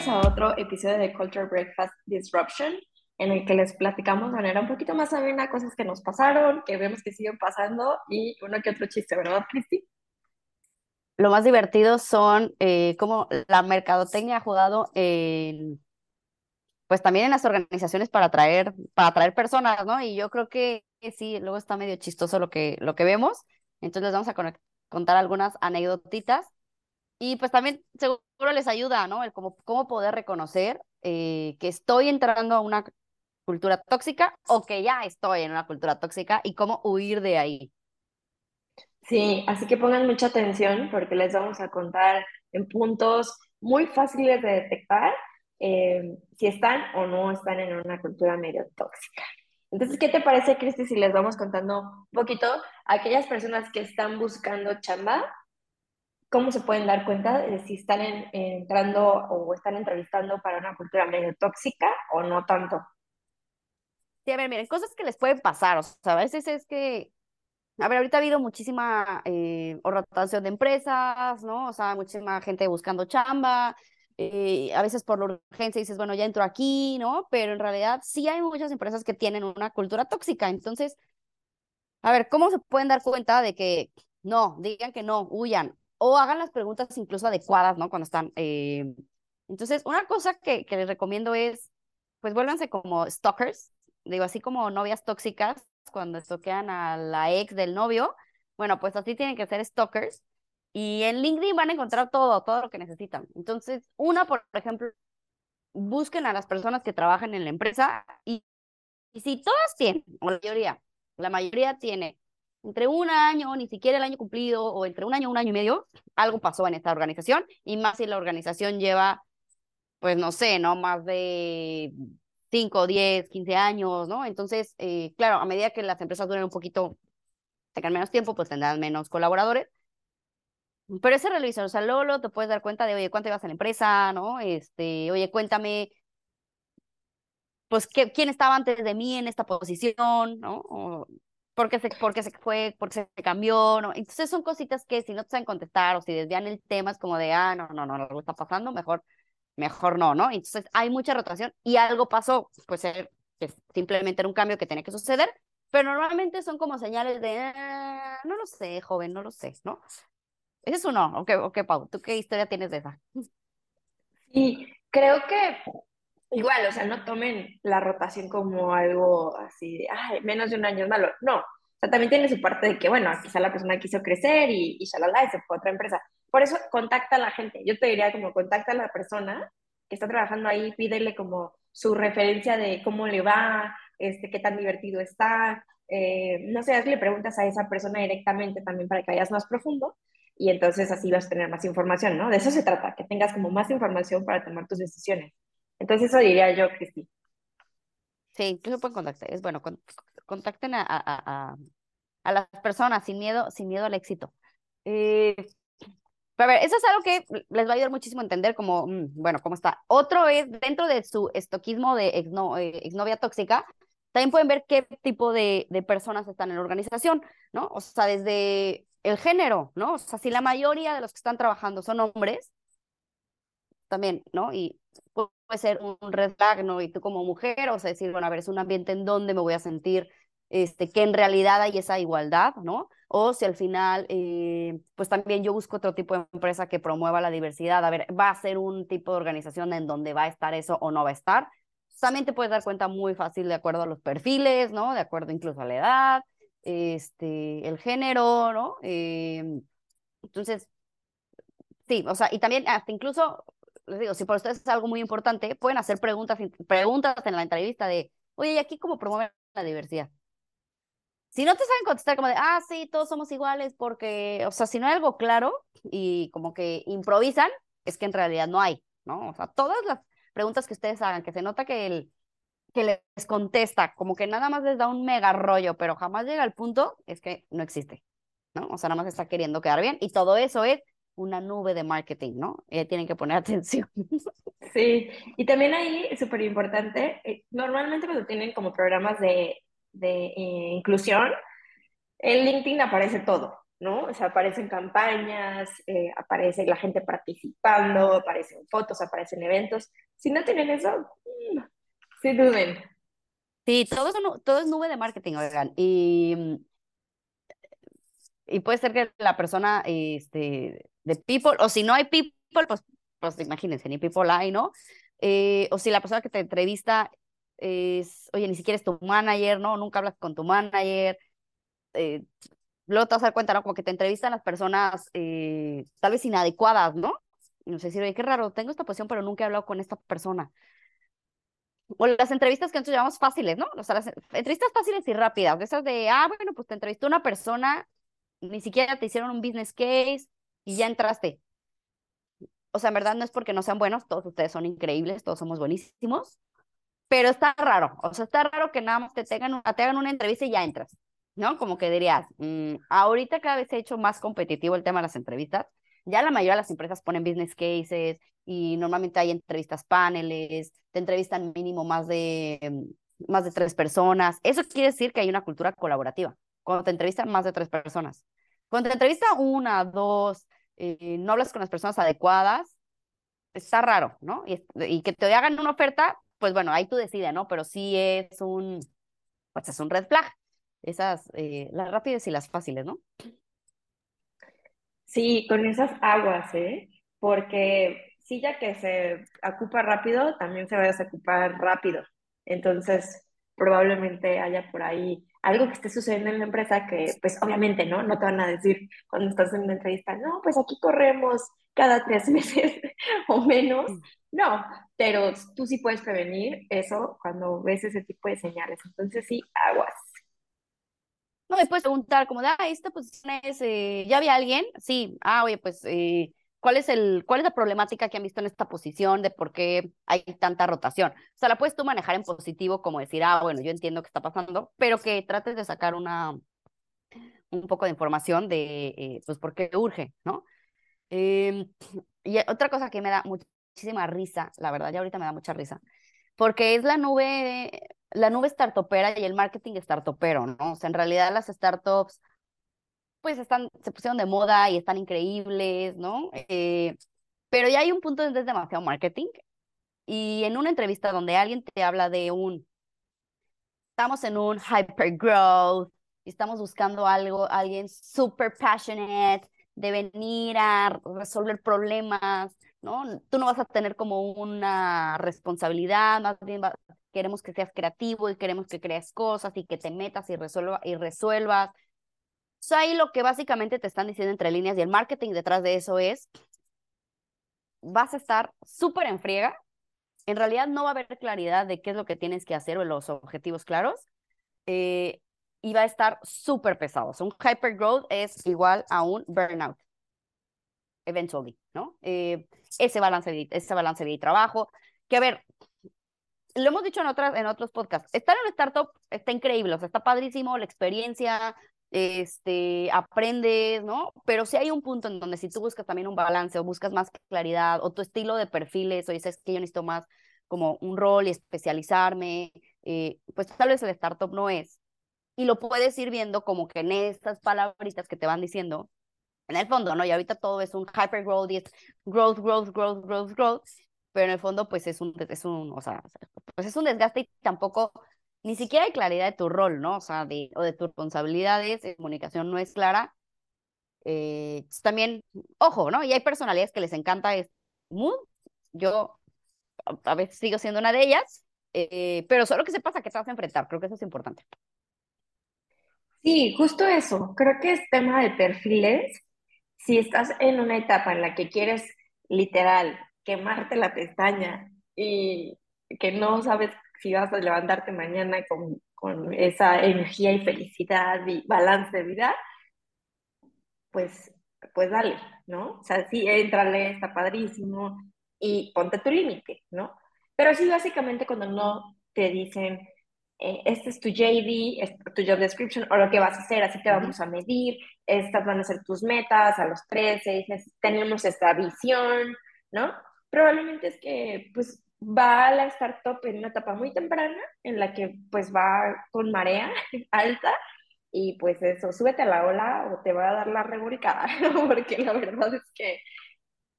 Bienvenidos a otro episodio de Culture Breakfast Disruption, en el que les platicamos de manera un poquito más amena cosas que nos pasaron, que vemos que siguen pasando y uno que otro chiste, ¿verdad, Cristi? Lo más divertido son eh, cómo la mercadotecnia ha jugado en, pues también en las organizaciones para atraer, para atraer personas, ¿no? Y yo creo que sí, luego está medio chistoso lo que, lo que vemos. Entonces les vamos a contar algunas anécdotitas y pues también seguro les ayuda, ¿no? El cómo, cómo poder reconocer eh, que estoy entrando a una cultura tóxica o que ya estoy en una cultura tóxica y cómo huir de ahí. Sí, así que pongan mucha atención porque les vamos a contar en puntos muy fáciles de detectar eh, si están o no están en una cultura medio tóxica. Entonces, ¿qué te parece, Cristi, si les vamos contando un poquito a aquellas personas que están buscando chamba ¿cómo se pueden dar cuenta de si están entrando o están entrevistando para una cultura medio tóxica o no tanto? Sí, a ver, miren, cosas que les pueden pasar, o sea, a veces es que, a ver, ahorita ha habido muchísima eh, rotación de empresas, ¿no? O sea, muchísima gente buscando chamba, eh, a veces por la urgencia dices, bueno, ya entro aquí, ¿no? Pero en realidad sí hay muchas empresas que tienen una cultura tóxica, entonces, a ver, ¿cómo se pueden dar cuenta de que no, digan que no, huyan? O hagan las preguntas incluso adecuadas, ¿no? Cuando están. Eh... Entonces, una cosa que, que les recomiendo es, pues vuélvanse como stalkers, digo, así como novias tóxicas, cuando estoquean a la ex del novio, bueno, pues así tienen que ser stalkers. Y en LinkedIn van a encontrar todo, todo lo que necesitan. Entonces, una, por ejemplo, busquen a las personas que trabajan en la empresa y, y si todas tienen, o la mayoría, la mayoría tiene entre un año, ni siquiera el año cumplido, o entre un año, un año y medio, algo pasó en esta organización, y más si la organización lleva, pues no sé, ¿no? Más de 5, 10, 15 años, ¿no? Entonces, eh, claro, a medida que las empresas duren un poquito, tengan menos tiempo, pues tendrán menos colaboradores. Pero ese revisor, o sea, Lolo, te puedes dar cuenta de, oye, ¿cuánto ibas a la empresa, no? Este, oye, cuéntame, pues, ¿qué, ¿quién estaba antes de mí en esta posición, no? Porque se, porque se fue, porque se cambió, ¿no? Entonces son cositas que si no te saben contestar o si desvían el tema es como de, ah, no, no, no, algo está pasando, mejor, mejor no, ¿no? Entonces hay mucha rotación y algo pasó, pues ser simplemente era un cambio que tenía que suceder, pero normalmente son como señales de, ah, no lo sé, joven, no lo sé, ¿no? Ese es uno, ok, ok, Pau, ¿tú qué historia tienes de esa? Sí, creo que Igual, o sea, no tomen la rotación como algo así de, ay, menos de un año es malo. No, o sea, también tiene su parte de que, bueno, quizá la persona quiso crecer y, y shalala, y se fue a otra empresa. Por eso, contacta a la gente. Yo te diría como, contacta a la persona que está trabajando ahí, pídele como su referencia de cómo le va, este, qué tan divertido está. Eh, no sé, hazle preguntas a esa persona directamente también para que vayas más profundo y entonces así vas a tener más información, ¿no? De eso se trata, que tengas como más información para tomar tus decisiones. Entonces eso diría yo, Cristi. Sí, incluso pueden contactar. Es bueno, contacten a, a, a, las personas sin miedo, sin miedo al éxito. Eh, a ver, eso es algo que les va a ayudar muchísimo a entender como, mm, bueno, cómo está. Otro es, dentro de su estoquismo de exno, eh, exnovia tóxica, también pueden ver qué tipo de, de, personas están en la organización, ¿no? O sea, desde el género, ¿no? O sea, si la mayoría de los que están trabajando son hombres, también, ¿no? Y puede ser un red ¿no? Y tú como mujer, o sea, decir, bueno, a ver, es un ambiente en donde me voy a sentir, este, que en realidad hay esa igualdad, ¿no? O si al final, eh, pues también yo busco otro tipo de empresa que promueva la diversidad, a ver, va a ser un tipo de organización en donde va a estar eso o no va a estar. También te puedes dar cuenta muy fácil de acuerdo a los perfiles, ¿no? De acuerdo incluso a la edad, este, el género, ¿no? Eh, entonces, sí, o sea, y también hasta incluso les digo, si por ustedes es algo muy importante, pueden hacer preguntas, preguntas en la entrevista de, oye, ¿y aquí cómo promueven la diversidad? Si no te saben contestar como de, ah, sí, todos somos iguales, porque, o sea, si no hay algo claro y como que improvisan, es que en realidad no hay, ¿no? O sea, todas las preguntas que ustedes hagan, que se nota que el que les contesta, como que nada más les da un mega rollo, pero jamás llega al punto, es que no existe, ¿no? O sea, nada más está queriendo quedar bien y todo eso es una nube de marketing, ¿no? Eh, tienen que poner atención. Sí, y también ahí es súper importante, eh, normalmente cuando tienen como programas de, de eh, inclusión, en LinkedIn aparece todo. ¿no? O sea, aparecen campañas, eh, aparece la gente participando, aparecen fotos, aparecen eventos. Si no tienen eso, mm, sí duden. Sí, todo es, todo es nube de marketing, oigan. Y, y puede ser que la persona este, de people, o si no hay people, pues, pues imagínense, ni people hay, ¿no? Eh, o si la persona que te entrevista es, oye, ni siquiera es tu manager, ¿no? Nunca hablas con tu manager. Eh, luego te vas a dar cuenta, ¿no? Como que te entrevistan las personas eh, tal vez inadecuadas, ¿no? Y no sé si, oye, qué raro, tengo esta posición, pero nunca he hablado con esta persona. O las entrevistas que nosotros llamamos fáciles, ¿no? O sea, las entrevistas fáciles y rápidas, de esas de, ah, bueno, pues te entrevistó una persona, ni siquiera te hicieron un business case y ya entraste. O sea, en verdad no es porque no sean buenos, todos ustedes son increíbles, todos somos buenísimos, pero está raro, o sea, está raro que nada más te, tengan te hagan una entrevista y ya entras, ¿no? Como que dirías, mm, ahorita cada vez se ha hecho más competitivo el tema de las entrevistas, ya la mayoría de las empresas ponen business cases y normalmente hay entrevistas paneles, te entrevistan mínimo más de, mm, más de tres personas. Eso quiere decir que hay una cultura colaborativa, cuando te entrevistan más de tres personas. Cuando te entrevista una, dos, eh, no hablas con las personas adecuadas, está raro, ¿no? Y, que te hagan una oferta, pues bueno, ahí tú decides, ¿no? Pero sí es un, pues es un red flag. Esas, eh, las rápidas y las fáciles, ¿no? Sí, con esas aguas, ¿eh? Porque sí, ya que se ocupa rápido, también se va a desocupar rápido. Entonces, probablemente haya por ahí algo que esté sucediendo en la empresa que, pues obviamente, ¿no? No te van a decir cuando estás en una entrevista, no, pues aquí corremos cada tres meses o menos. No, pero tú sí puedes prevenir eso cuando ves ese tipo de señales. Entonces sí, aguas. No, después preguntar como de, ah, esta posición es, eh, ¿ya había alguien? Sí, ah, oye, pues, eh, ¿cuál es el, cuál es la problemática que han visto en esta posición de por qué hay tanta rotación? O sea, la puedes tú manejar en positivo como decir, ah, bueno, yo entiendo qué está pasando, pero que trates de sacar una, un poco de información de, eh, pues, por qué urge, ¿no? Em, y otra cosa que me da muchísima risa, la verdad, ya ahorita me da mucha risa, porque es la nube la nube startupera y el marketing startupero, ¿no? O sea, en realidad las startups, pues están, se pusieron de moda y están increíbles, ¿no? Eh, pero ya hay un punto donde es demasiado marketing. Y en una entrevista donde alguien te habla de un, estamos en un hyper growth, y estamos buscando algo, alguien super passionate, de venir a resolver problemas, ¿no? Tú no vas a tener como una responsabilidad, más bien queremos que seas creativo y queremos que creas cosas y que te metas y, resuelva, y resuelvas. O ahí lo que básicamente te están diciendo entre líneas y el marketing detrás de eso es, vas a estar súper en friega, en realidad no va a haber claridad de qué es lo que tienes que hacer o los objetivos claros, eh, y va a estar súper pesado. un hyper growth es igual a un burnout, eventually, ¿no? Eh, ese balance de, ese balance de trabajo, que a ver, lo hemos dicho en, otras, en otros podcasts, estar en una startup está increíble, o sea, está padrísimo la experiencia, este, aprendes, ¿no? Pero si hay un punto en donde si tú buscas también un balance o buscas más claridad o tu estilo de perfiles o dices que yo necesito más como un rol y especializarme, eh, pues tal vez el startup no es. Y lo puedes ir viendo como que en estas palabritas que te van diciendo, en el fondo, ¿no? Y ahorita todo es un hyper growth y es growth, growth, growth, growth, growth pero en el fondo pues es un, es un, o sea, pues es un desgaste y tampoco, ni siquiera hay claridad de tu rol, ¿no? O sea, de, o de tus responsabilidades, de comunicación no es clara. Eh, pues, también, ojo, ¿no? Y hay personalidades que les encanta este mood. Yo a veces sigo siendo una de ellas, eh, pero solo que se pasa que te vas a enfrentar, creo que eso es importante. Sí, justo eso. Creo que es tema de perfiles. Si estás en una etapa en la que quieres literal quemarte la pestaña y que no sabes si vas a levantarte mañana con, con esa energía y felicidad y balance de vida, pues, pues dale, ¿no? O sea, sí, entrale, está padrísimo y ponte tu límite, ¿no? Pero sí, básicamente cuando no te dicen, eh, este es tu JD, es tu job description, o lo que vas a hacer, así te vamos a medir, estas van a ser tus metas a los 13, tenemos esta visión, ¿no? probablemente es que pues va a la startup en una etapa muy temprana, en la que pues va con marea alta y pues eso, súbete a la ola o te va a dar la reburicada, porque la verdad es que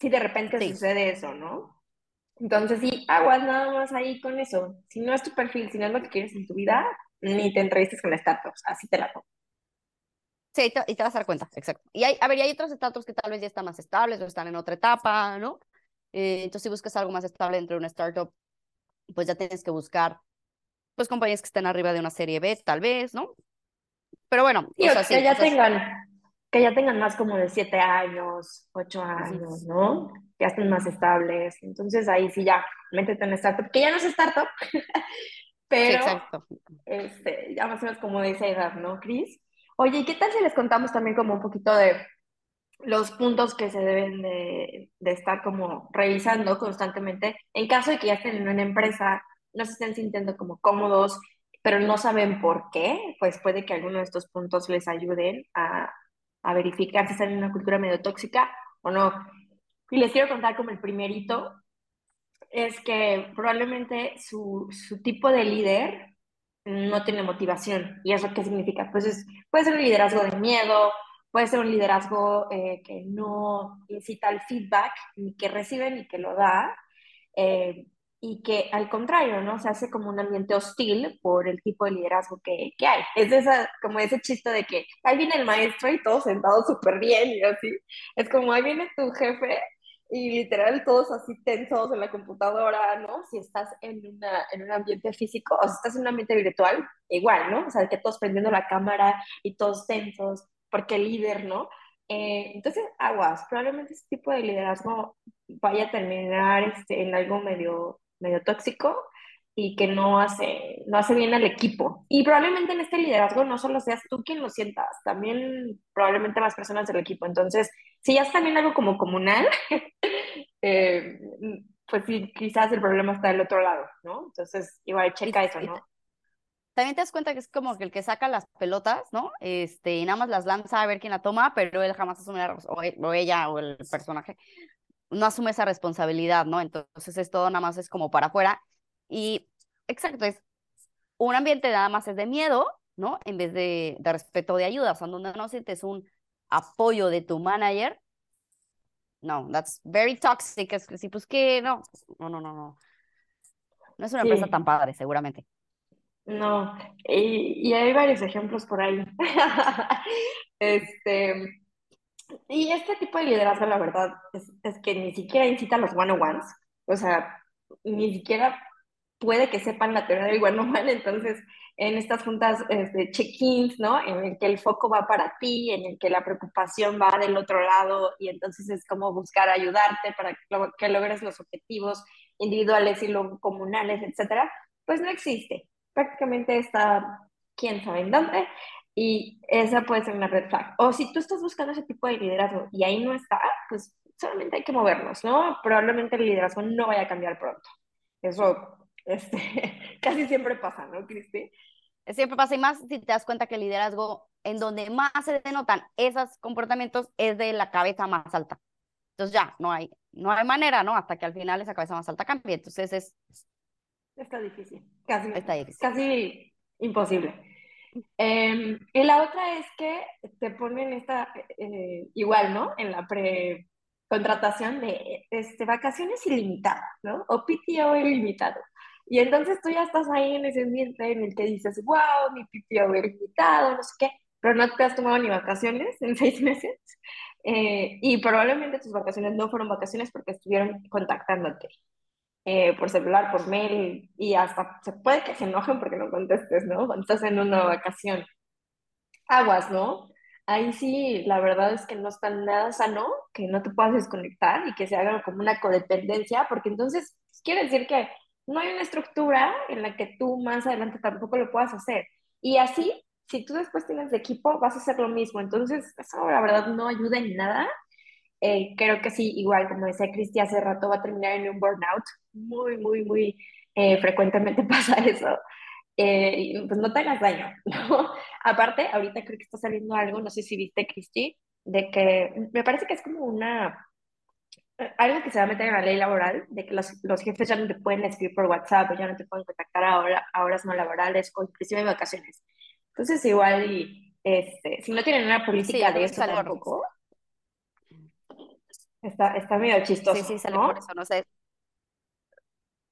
si de repente sucede eso, ¿no? Entonces sí, aguas nada más ahí con eso. Si no es tu perfil, si no es lo que quieres en tu vida, ni te entrevistes con startups, así te la pongo. Sí, y te, vas a dar cuenta, exacto. Y hay, a ver, y hay otros startups que tal vez ya están más estables o están en otra etapa, ¿no? Eh, entonces, si buscas algo más estable dentro de una startup, pues ya tienes que buscar, pues, compañías que estén arriba de una serie B, tal vez, ¿no? Pero bueno, o sea, que ya tengan, que ya tengan más como de siete años, ocho años, ¿no? Que ya estén más estables. Entonces, ahí sí ya, métete en startup, que ya no es startup, pero exacto. Este, ya más o menos como de esa edad, ¿no, Cris? Oye, ¿y qué tal si les contamos también como un poquito de los puntos que se deben de, estar como revisando constantemente en caso de que ya estén en una empresa, no se estén sintiendo como cómodos, pero no saben por qué, pues puede que alguno de estos puntos les ayuden a, a verificar si están en una cultura medio tóxica o no. Y les quiero contar como el primerito, es que probablemente su, su tipo de líder no tiene motivación. ¿Y eso qué significa? Pues es, puede ser un liderazgo de miedo, puede ser un liderazgo eh, que no incita al feedback, ni que recibe ni que lo da, eh, y que al contrario, ¿no? Se hace como un ambiente hostil por el tipo de liderazgo que, que hay. Es esa, como ese chiste de que ahí viene el maestro y todos sentados súper bien y así. Es como ahí viene tu jefe y literal todos así tensos en la computadora, ¿no? Si estás en, una, en un ambiente físico o si estás en un ambiente virtual, igual, ¿no? O sea, que todos prendiendo la cámara y todos tensos, porque líder, ¿no? Eh, entonces, aguas, probablemente ese tipo de liderazgo vaya a terminar este, en algo medio, medio tóxico y que no hace, no hace bien al equipo. Y probablemente en este liderazgo no solo seas tú quien lo sientas, también probablemente más personas del equipo. Entonces, si ya es también algo como comunal, eh, pues sí, quizás el problema está del otro lado, ¿no? Entonces, igual checa eso, ¿no? También te das cuenta que es como que el que saca las pelotas, ¿no? Este, y nada más las lanza a ver quién la toma, pero él jamás asume la, o, o ella o el personaje no asume esa responsabilidad, ¿no? Entonces es todo nada más es como para afuera y exacto, es un ambiente nada más es de miedo, ¿no? En vez de, de respeto de ayuda, o sea, donde no sientes un apoyo de tu manager. No, that's very toxic. Es que sí, pues que no, no, no, no, no. No es una empresa tan padre, seguramente. No, y, hay varios ejemplos por ahí. este, y este tipo de liderazgo, la verdad, es, que ni siquiera incita a los one-on-ones. O sea, ni siquiera puede que sepan la teoría del mal, entonces en estas juntas este, check-ins, ¿no? En el que el foco va para ti, en el que la preocupación va del otro lado y entonces es como buscar ayudarte para que, logres los objetivos individuales y luego comunales, etcétera, pues no existe. Prácticamente está quién sabe en dónde y esa puede ser una red flag. O si tú estás buscando ese tipo de liderazgo y ahí no está, pues solamente hay que movernos, ¿no? Probablemente el liderazgo no vaya a cambiar pronto. Eso este, casi siempre pasa, ¿no, Cristi? Siempre pasa y más si te das cuenta que el liderazgo en donde más se denotan esos comportamientos es de la cabeza más alta. Entonces ya, no hay, no hay manera, ¿no? Hasta que al final esa cabeza más alta cambie. Entonces es... Está difícil, casi, Está difícil. casi imposible. Em, y la otra es que te ponen esta, eh, igual, ¿no? En la pre contratación de este, vacaciones ilimitadas, ¿no? O PTO ilimitado. Y entonces tú ya estás ahí en ese ambiente en el que dices, wow, mi PTO ilimitado, no sé qué, pero no te has tomado ni vacaciones en seis meses. Eh, y probablemente tus vacaciones no fueron vacaciones porque estuvieron contactándote eh, por celular, por mail, y hasta se puede que se enojen porque no contestes, ¿no? Cuando estás en una vacación. Aguas, ¿no? Ahí sí, la verdad es que no está nada sano que no te puedas desconectar y que se haga como una codependencia, porque entonces quiere decir que no hay una estructura en la que tú más adelante tampoco lo puedas hacer. Y así, si tú después tienes de equipo, vas a hacer lo mismo. Entonces, eso la verdad no ayuda en nada. Eh, creo que sí, igual como decía Cristi hace rato, va a terminar en un burnout. Muy, muy, muy eh, frecuentemente pasa eso. Eh, pues no te hagas daño, ¿no? Aparte, ahorita creo que está saliendo algo, no sé si viste, Cristi, de que me parece que es como una algo que se va a meter en la ley laboral, de que los, los, jefes ya no te pueden escribir por WhatsApp ya no te pueden contactar a, hora, a horas no laborales o inclusive en vacaciones. Entonces igual y este, si no tienen una política de eso tampoco, está, está medio chistoso. Sí, sí, sale por eso, no sé.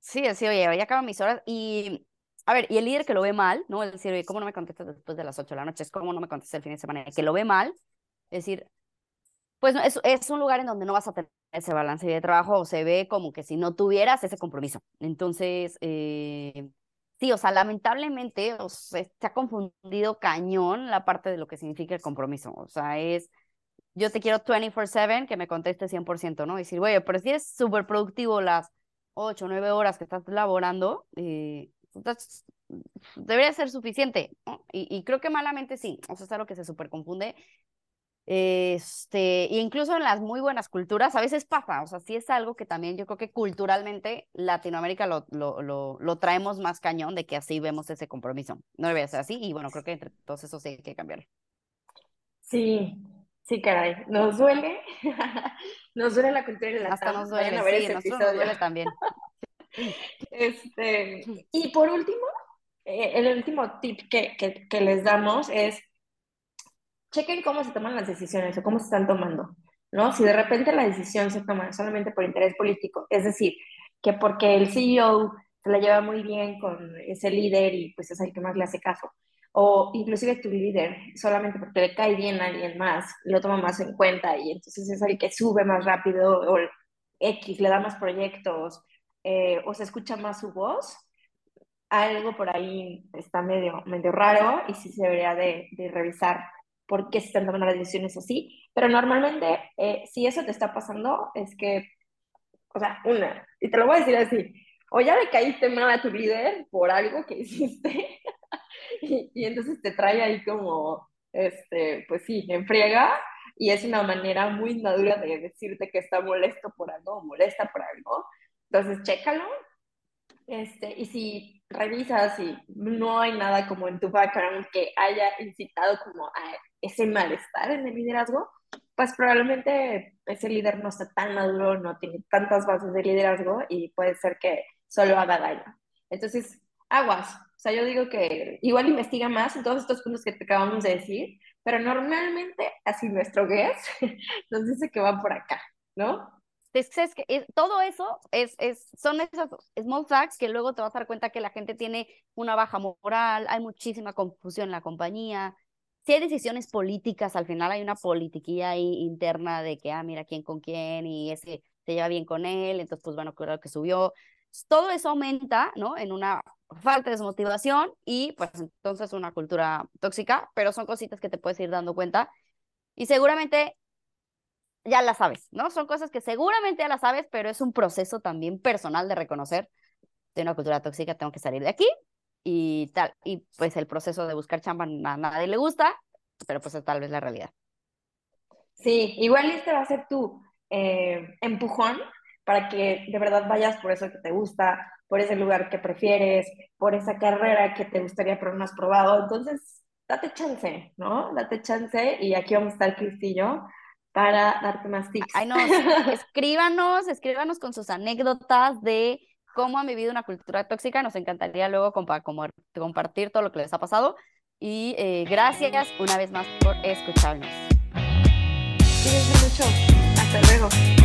Sí, sí, oye, ya acaban mis horas y a ver, y el líder que lo ve mal, ¿no? Es decir, oye, ¿cómo no me contestas después de las 8 de la noche? Es como no me contestas el fin de semana. Que lo ve mal, es decir, pues es, es un lugar en donde no vas a tener ese balance de trabajo o se ve como que si no tuvieras ese compromiso. Entonces, eh, sí, o sea, lamentablemente o se ha confundido cañón la parte de lo que significa el compromiso. O sea, es yo te quiero 24/7 que me conteste 100%, ¿no? Y decir, oye, pero si eres súper productivo las 8 o 9 horas que estás laborando, eh, entonces, debería ser suficiente. Y, creo que malamente sí. O sea, es algo que se súper confunde. Este, incluso en las muy buenas culturas a veces pasa, o sea, sí es algo que también yo creo que culturalmente Latinoamérica lo, lo, lo, lo traemos más cañón de que así vemos ese compromiso. No debería ser así y bueno, creo que entre todos eso sí hay que cambiar. Sí, sí, caray, nos duele, nos duele la cultura y la Hasta nos duele, sí, nos duele también. Este, y por último, eh, el último tip que, que, que, les damos es, chequen cómo se toman las decisiones o cómo se están tomando, ¿no? Si de repente la decisión se toma solamente por interés político, es decir, que porque el CEO se la lleva muy bien con ese líder y pues es el que más le hace caso, o inclusive tu líder, solamente porque le cae bien a alguien más, lo toma más en cuenta y entonces es el que sube más rápido o X, le da más proyectos, eh, o se escucha más su voz, algo por ahí está medio, medio raro y sí se debería de, de revisar por qué se están tomando las decisiones así. Pero normalmente, eh, si eso te está pasando, es que, o sea, una, y te lo voy a decir así, o ya le caíste mal a tu líder por algo que hiciste, y, y, entonces te trae ahí como, este, pues sí, en friega, y es una manera muy madura de decirte que está molesto por algo, molesta por algo, entonces, chécalo. Este, y si revisas y no hay nada como en tu background que haya incitado como a ese malestar en el liderazgo, pues probablemente ese líder no está tan maduro, no tiene tantas bases de liderazgo y puede ser que solo haga daño. Entonces, aguas. Sea, yo digo que igual investiga más en todos estos puntos que te acabamos de decir, pero normalmente así nuestro guess nos dice que va por acá, ¿no? Entonces, que todo eso es, es, son esos small facts que luego te vas a dar cuenta que la gente tiene una baja moral, hay muchísima confusión en la compañía. Si hay decisiones políticas, al final hay una politiquilla ahí interna de que, ah, mira quién con quién y ese se lleva bien con él, entonces pues bueno, claro que subió. Todo eso aumenta, ¿no? En una falta de desmotivación y pues entonces una cultura tóxica, pero son cositas que te puedes ir dando cuenta. Y seguramente ya la sabes, ¿no? Son cosas que seguramente ya las sabes, pero es un proceso también personal de reconocer de una cultura tóxica, tengo que salir de aquí y tal. Y pues el proceso de buscar chamba a nadie le gusta, pero pues es tal vez la realidad. Sí, igual este va a ser tu eh, empujón para que de verdad vayas por eso que te gusta, por ese lugar que prefieres, por esa carrera que te gustaría pero no has probado. Entonces, date chance, ¿no? Date chance y aquí vamos a estar Cristillo para darte más tips. Ay, no, escríbanos, escríbanos con sus anécdotas de cómo han vivido una cultura tóxica. Nos encantaría luego compartir todo lo que les ha pasado. Y eh, gracias una vez más por escucharnos. Cuídense mucho. Hasta luego.